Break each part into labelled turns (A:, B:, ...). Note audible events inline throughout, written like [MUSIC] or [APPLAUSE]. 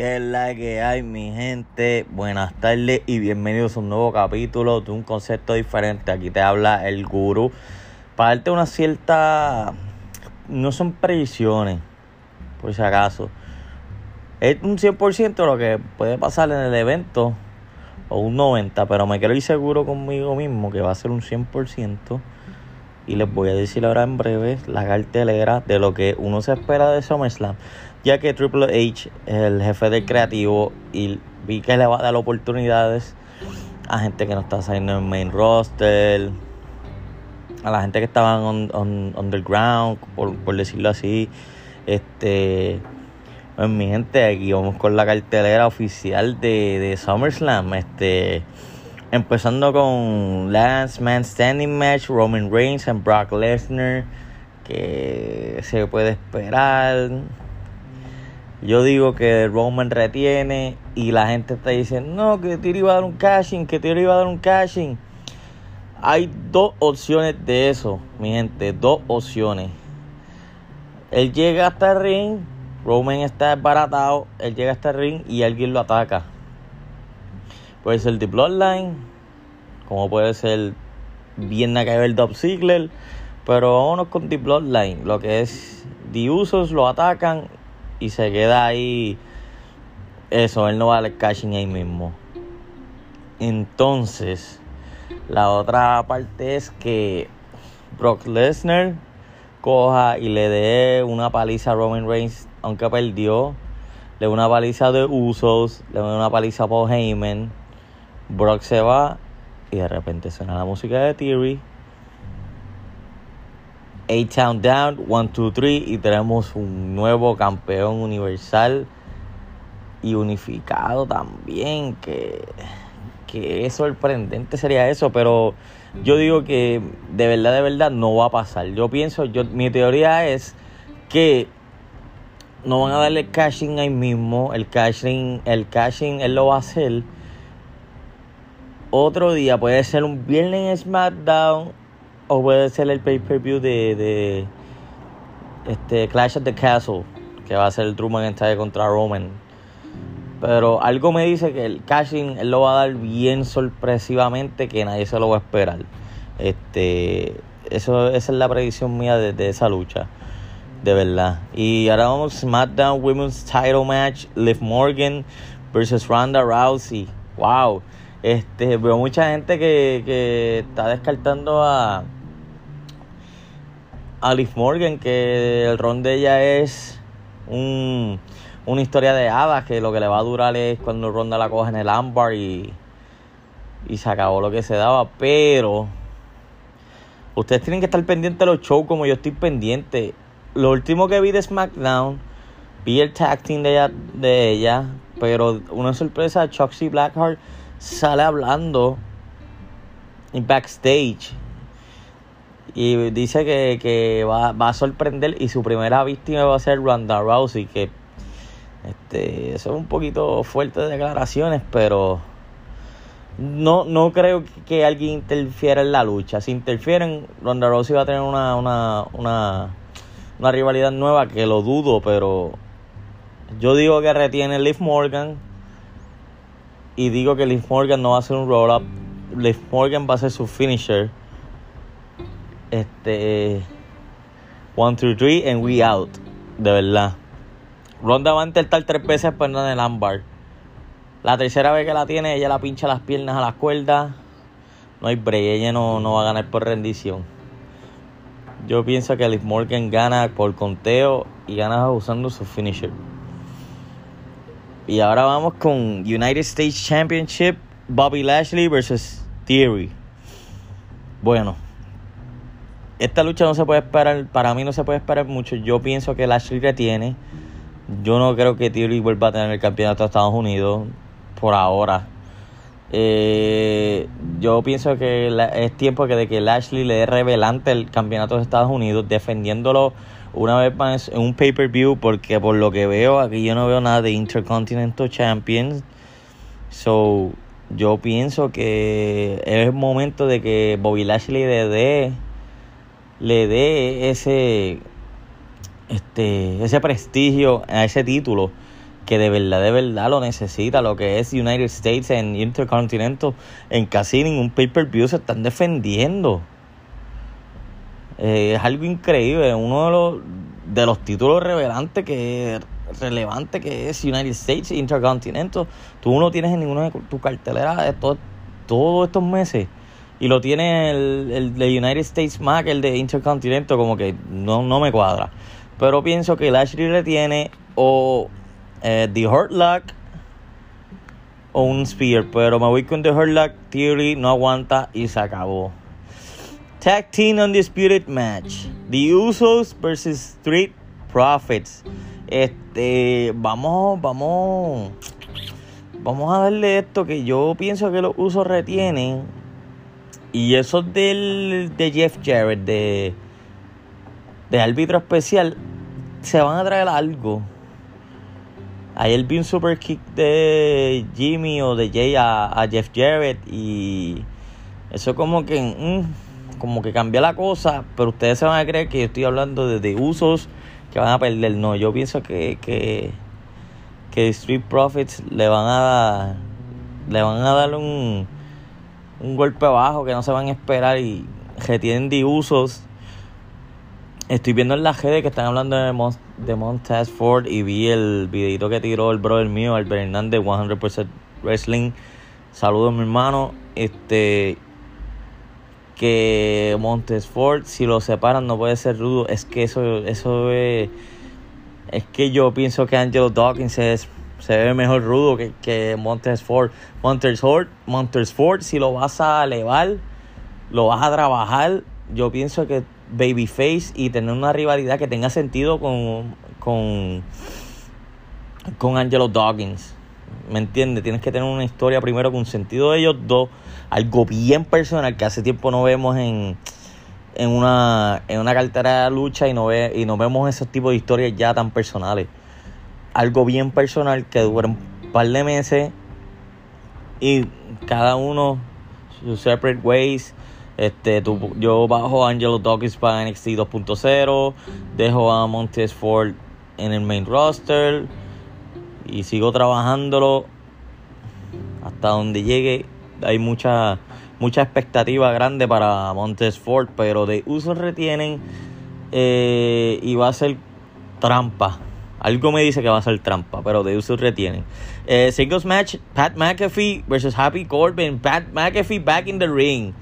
A: ¿Qué es la que hay, mi gente? Buenas tardes y bienvenidos a un nuevo capítulo de un concepto diferente. Aquí te habla el gurú. Para darte una cierta. No son predicciones, por si acaso. Es un 100% lo que puede pasar en el evento, o un 90%, pero me quiero ir seguro conmigo mismo que va a ser un 100%. Y les voy a decir ahora en breve la cartelera de lo que uno se espera de SummerSlam ya que Triple H es el jefe del creativo y vi que le va a dar oportunidades a gente que no está saliendo en main roster, a la gente que estaba underground, por, decirlo así. Este, pues, mi gente, aquí vamos con la cartelera oficial de, de SummerSlam. Este, empezando con Last Man Standing Match, Roman Reigns and Brock Lesnar. Que se puede esperar yo digo que Roman retiene y la gente está diciendo, no, que Tiro iba a dar un cashing, que Tiro iba a dar un cashing. Hay dos opciones de eso, mi gente, dos opciones. Él llega hasta el ring, Roman está desbaratado, él llega hasta el ring y alguien lo ataca. Puede ser The Bloodline, como puede ser bien que el Dub Ziggler, pero vámonos con The Bloodline, lo que es The Usos lo atacan y se queda ahí. Eso, él no va al cashing ahí mismo. Entonces, la otra parte es que Brock Lesnar coja y le dé una paliza a Roman Reigns, aunque perdió. Le dé una paliza de Usos, le dé una paliza a Paul Heyman. Brock se va y de repente suena la música de Theory A-Town Down, 1, 2, 3 y tenemos un nuevo campeón universal y unificado también, que, que es sorprendente sería eso, pero yo digo que de verdad, de verdad no va a pasar. Yo pienso, yo, mi teoría es que no van a darle cashing ahí mismo, el cashing, el cashing él lo va a hacer otro día, puede ser un viernes SmackDown o puede ser el pay-per-view de, de este Clash of the Castle, que va a ser el Drew McIntyre contra Roman. Pero algo me dice que el cashing él lo va a dar bien sorpresivamente, que nadie se lo va a esperar. Este, eso, esa es la predicción mía de, esa lucha. De verdad. Y ahora vamos SmackDown Women's Title Match. Liv Morgan versus Ronda Rousey. Wow. Este, veo mucha gente que, que está descartando a, Alice Morgan, que el ron de ella es un, una historia de hadas, que lo que le va a durar es cuando Ronda la coge en el ámbar y, y se acabó lo que se daba. Pero ustedes tienen que estar pendientes de los shows como yo estoy pendiente. Lo último que vi de SmackDown, vi el tag team de ella, de ella pero una sorpresa, Chucksy Blackheart sale hablando en backstage y dice que, que va, va, a sorprender y su primera víctima va a ser Ronda Rousey, que este, es un poquito fuerte de declaraciones, pero no, no creo que alguien interfiera en la lucha. Si interfieren, Ronda Rousey va a tener una, una, una, una rivalidad nueva que lo dudo, pero yo digo que retiene Liv Morgan y digo que Liv Morgan no va a ser un roll-up. Liv Morgan va a ser su finisher este. One, two, three, and we out. De verdad. Ronda va a intentar tres veces, pero no en el ámbar. La tercera vez que la tiene, ella la pincha las piernas a las cuerdas. No hay break, ella no, no va a ganar por rendición. Yo pienso que Liv Morgan gana por conteo y gana usando su finisher. Y ahora vamos con United States Championship, Bobby Lashley versus Theory. Bueno, esta lucha no se puede esperar, para mí no se puede esperar mucho. Yo pienso que Lashley retiene. Yo no creo que Theory vuelva a tener el campeonato de Estados Unidos por ahora. Eh, yo pienso que es tiempo que de que Lashley le dé revelante el campeonato de Estados Unidos, defendiéndolo una vez más en un pay-per-view, porque por lo que veo aquí yo no veo nada de Intercontinental Champions. So, yo pienso que es momento de que Bobby Lashley le dé le dé ese, este, ese prestigio a ese título que de verdad, de verdad lo necesita, lo que es United States en Intercontinental, en casi ningún pay-per-view se están defendiendo. Eh, es algo increíble, uno de los, de los títulos revelantes que relevante que es United States Intercontinental. Tú no tienes en ninguna de tu cartelera de todos estos meses. Y lo tiene el, el, de United States Mac, el de Intercontinental, como que no, no me cuadra. Pero pienso que Lashley le tiene o eh, The Hurt Luck o un Spear. Pero me voy con The Hurt Luck. Theory no aguanta y se acabó. Tag Team Undisputed Match. The Usos versus Street Profits. Este, vamos, vamos, vamos a darle esto que yo pienso que los usos retienen. Y eso del, de Jeff Jarrett, de, de árbitro especial, se van a traer algo. Ayer vi un super kick de Jimmy o de Jay a, Jeff Jarrett y eso como que mm, como que cambia la cosa, pero ustedes se van a creer que yo estoy hablando de, de usos que van a perder. No, yo pienso que, que, que Street Profits le van a le van a dar un, un golpe bajo que no se van a esperar y retienen de usos. Estoy viendo en la redes que están hablando de, Mon de Montez Ford y vi el videito que tiró el brother mío, Albert Hernández, 100% Wrestling. Saludos, mi hermano. Este, que Montesfort, si lo separan, no puede ser rudo. Es que eso, eso es. Es que yo pienso que Angelo Dawkins es, se ve mejor rudo que, que Montesfort. Montesfort, Montesfort, si lo vas a elevar, lo vas a trabajar. Yo pienso que Babyface y tener una rivalidad que tenga sentido con, con, con Angelo Dawkins. ¿Me entiendes? Tienes que tener una historia primero con sentido de ellos dos, algo bien personal que hace tiempo no vemos en, en, una, en una cartera de lucha y no, ve, y no vemos esos tipos de historias ya tan personales. Algo bien personal que dura un par de meses y cada uno sus separate ways. Este, yo bajo a Angelo Dawkins para NXT 2.0, dejo a Montez Ford en el main roster y sigo trabajándolo hasta donde llegue. Hay mucha, mucha expectativa grande para Montesfort, pero de uso retienen eh, y va a ser trampa. Algo me dice que va a ser trampa, pero de uso retienen. Eh, singles match, Pat McAfee versus Happy Corbin. Pat McAfee back in the ring.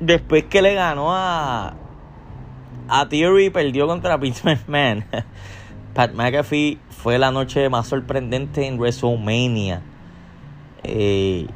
A: Después que le ganó a, a Theory, perdió contra [LAUGHS] Vince McMahon. Pat McAfee fue la noche más sorprendente en WrestleMania. Eh,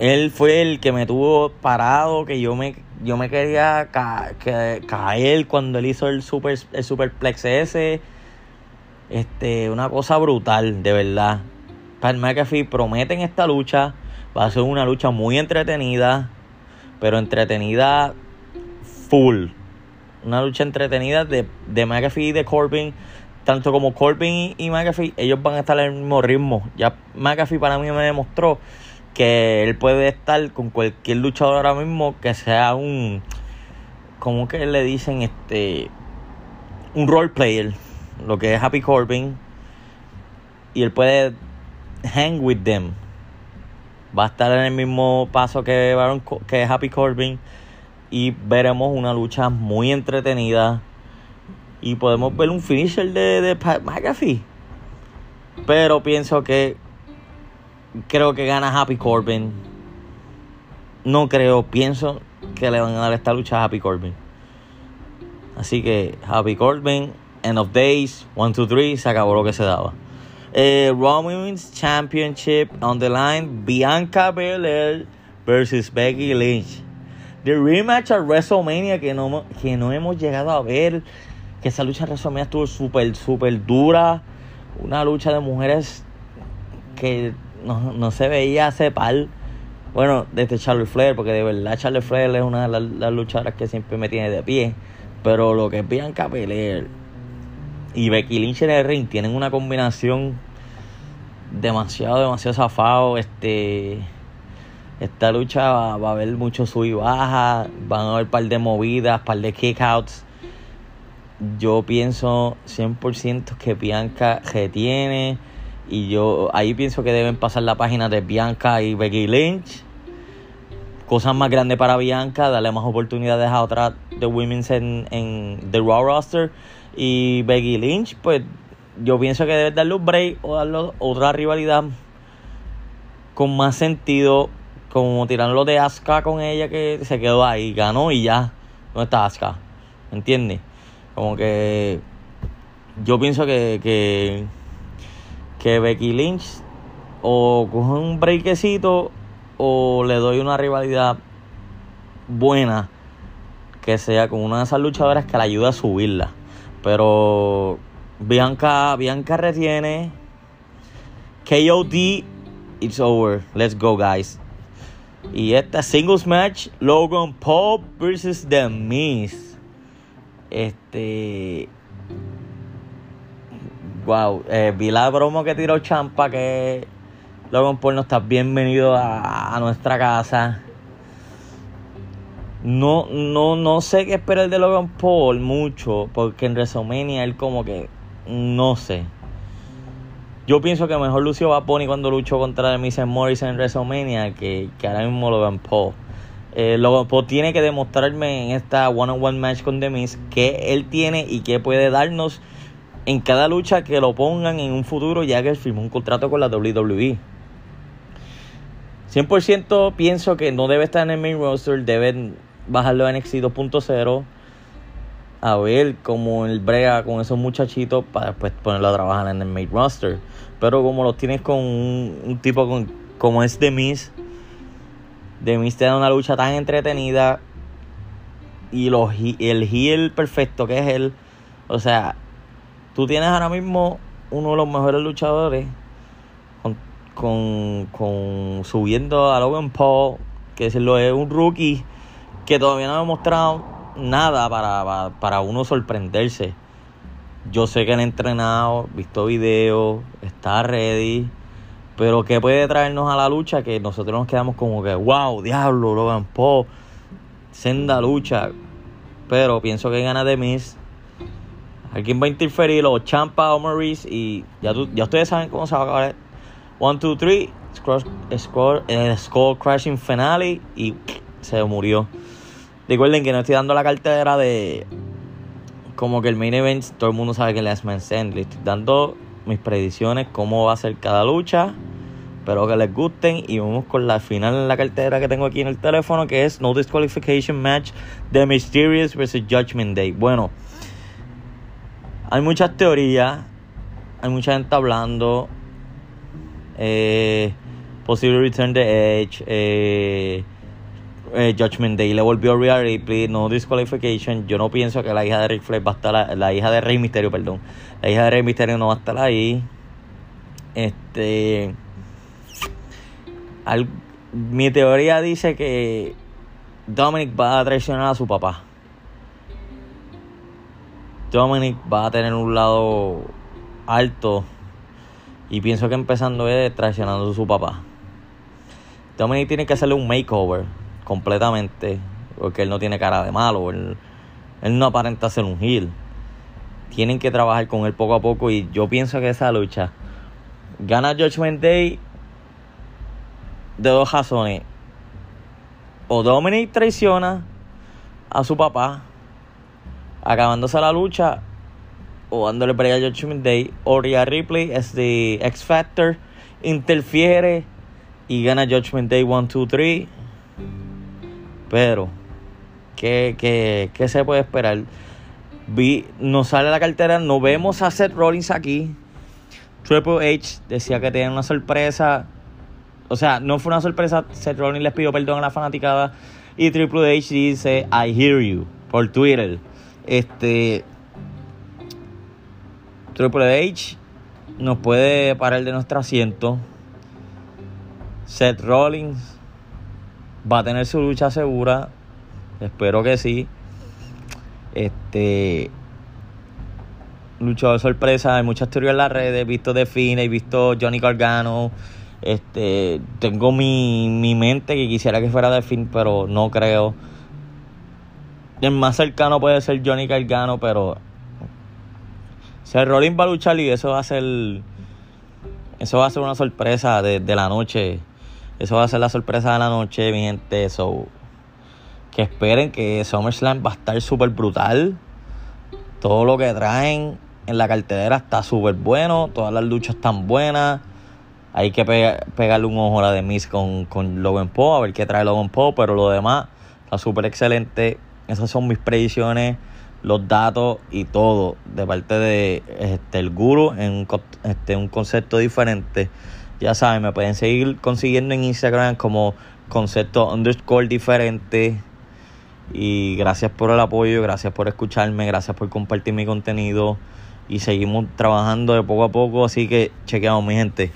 A: él fue el que me tuvo parado, que yo me, yo me quería caer cuando él hizo el super el superplex ese. Este, una cosa brutal, de verdad. Pat McAfee promete en esta lucha. Va a ser una lucha muy entretenida. Pero entretenida full una lucha entretenida de, de McAfee y de Corbin. Tanto como Corbin y, McAfee, ellos van a estar en el mismo ritmo. Ya McAfee para mí me demostró que él puede estar con cualquier luchador ahora mismo que sea un. como que le dicen? Este. Un role player. Lo que es Happy Corbin. Y él puede hang with them. Va a estar en el mismo paso que, que Happy Corbin y veremos una lucha muy entretenida y podemos ver un finisher de, de Pat McAfee. Pero pienso que creo que gana Happy Corbin. No creo, pienso que le van a dar esta lucha a Happy Corbin. Así que Happy Corbin, End of Days, 1, 2, 3, se acabó lo que se daba. Eh, Women's Championship on the line, Bianca Belair versus Becky Lynch. The rematch a WrestleMania que no, que no hemos llegado a ver. Que esa lucha en WrestleMania estuvo súper, súper dura. Una lucha de mujeres que no, se veía hace par. Bueno, desde Charlie Flair, porque de verdad Charlie Flair es una de las, luchadoras que siempre me tiene de pie. Pero lo que es Bianca Belair y Becky Lynch en el ring tienen una combinación demasiado, demasiado zafado. Este esta lucha va, a haber mucho sub y baja, van a haber un par de movidas, par de kickouts. yo pienso 100% que Bianca retiene. Y yo ahí pienso que deben pasar la página de Bianca y Becky Lynch. Cosas más grandes para Bianca, darle más oportunidades a otras de Women's en, en The Raw roster. Y Becky Lynch, pues yo pienso que debe darle un break o darle otra rivalidad con más sentido. Como tirarlo de Asuka con ella que se quedó ahí, ganó y ya. No está Asuka. ¿Entiendes? Como que yo pienso que, que, que Becky Lynch o coge un breakcito o le doy una rivalidad buena que sea con una de esas luchadoras que la ayude a subirla. Pero Bianca, Bianca retiene. KOD, it's over. Let's go, guys. Y esta singles match, Logan Paul versus The Miz. Este. Wow, eh, vi la broma que tiró Champa que Logan Paul no está bienvenido a, nuestra casa. No, no, no sé qué esperar de Logan Paul mucho, porque en WrestleMania él como que, no sé. Yo pienso que mejor lució va Pony cuando luchó contra The Miz Morrison en WrestleMania que, que ahora mismo Logan Paul. Eh, Logan Paul tiene que demostrarme en esta one-on-one match con The Miz que él tiene y que puede darnos en cada lucha que lo pongan en un futuro ya que él firmó un contrato con la WWE. 100% pienso que no debe estar en el main roster, deben bajarlo a NXT 2.0 a ver cómo él brega con esos muchachitos para después ponerlo a trabajar en el main roster. Pero como lo tienes con un, tipo con, como es The Miz, The Miz te da una lucha tan entretenida y los, el heel perfecto que es él. O sea, tú tienes ahora mismo uno de los mejores luchadores con, con, con subiendo a Logan Paul, que es, un rookie que todavía no ha mostrado nada para, para, uno sorprenderse. Yo sé que han entrenado, visto videos, está ready. Pero que puede traernos a la lucha que nosotros nos quedamos como que, wow, diablo, Logan Paul, senda lucha. Pero pienso que gana de Miss. Alguien va a interferir, o Champa o Maurice. Y ya, ya ustedes saben cómo se va a acabar. 1, 2, 3, score, crashing finale. Y se murió. Recuerden que no estoy dando la cartera de como que el main event, todo el mundo sabe que es Last Man estoy dando mis predicciones, cómo va a ser cada lucha. Espero que les gusten y vamos con la final en la cartera que tengo aquí en el teléfono, que es No Disqualification Match de Mysterious vs. Judgment Day. Bueno, hay muchas teorías, hay mucha gente hablando. Eh, posible return de Edge. Eh, eh, Judgment Day le volvió a Rhea Ripley, no disqualification. Yo no pienso que la hija de Rick Flair va a estar, la, hija de Rey Misterio, perdón. La hija de Rey Misterio no va a estar ahí. Este. mi teoría dice que Dominic va a traicionar a su papá. Dominic va a tener un lado alto. Y pienso que empezando es traicionando a su papá. Dominic tiene que hacerle un makeover completamente, porque él no tiene cara de malo, él, no aparenta ser un heel. Tienen que trabajar con él poco a poco y yo pienso que esa lucha gana Judgment Day de dos razones. O Dominic traiciona a su papá, acabándose la lucha, o dándole pelea a Judgment Day, o Rhea Ripley es de X Factor, interfiere y gana Judgment Day 1, 2, 3 pero, ¿qué, qué, qué se puede esperar? Vi, nos sale la cartera, no vemos a Seth Rollins aquí. Triple H decía que tenía una sorpresa. O sea, no fue una sorpresa. Seth Rollins les pidió perdón a la fanaticada. Y Triple H dice, I hear you. Por Twitter. Este. Triple H nos puede parar de nuestro asiento. Seth Rollins va a tener su lucha segura. Espero que sí. Este. Luchador sorpresa, hay muchas teorías en las redes. He visto de Fine, he visto Johnny Gargano. Este. Tengo mi, mi mente que quisiera que fuera Finn, pero no creo. El más cercano puede ser Johnny Gargano, pero Seth Rollins va a luchar y eso va a ser. Eso va a ser una sorpresa de, de la noche. Eso va a ser la sorpresa de la noche, mi gente. So, que esperen que SummerSlam va a estar súper brutal. Todo lo que traen en la cartelera está súper bueno. Todas las luchas están buenas. Hay que pegarle un ojo a la de Miss con, con Logan Paul, a ver qué trae Logan Paul. Pero lo demás está súper excelente. Esas son mis predicciones, los datos y todo de parte de este, el guru en un, este, un concepto diferente. Ya saben, me pueden seguir consiguiendo en Instagram como concepto underscore diferente. Y gracias por el apoyo, gracias por escucharme, gracias por compartir mi contenido. Y seguimos trabajando de poco a poco, así que chequeamos mi gente.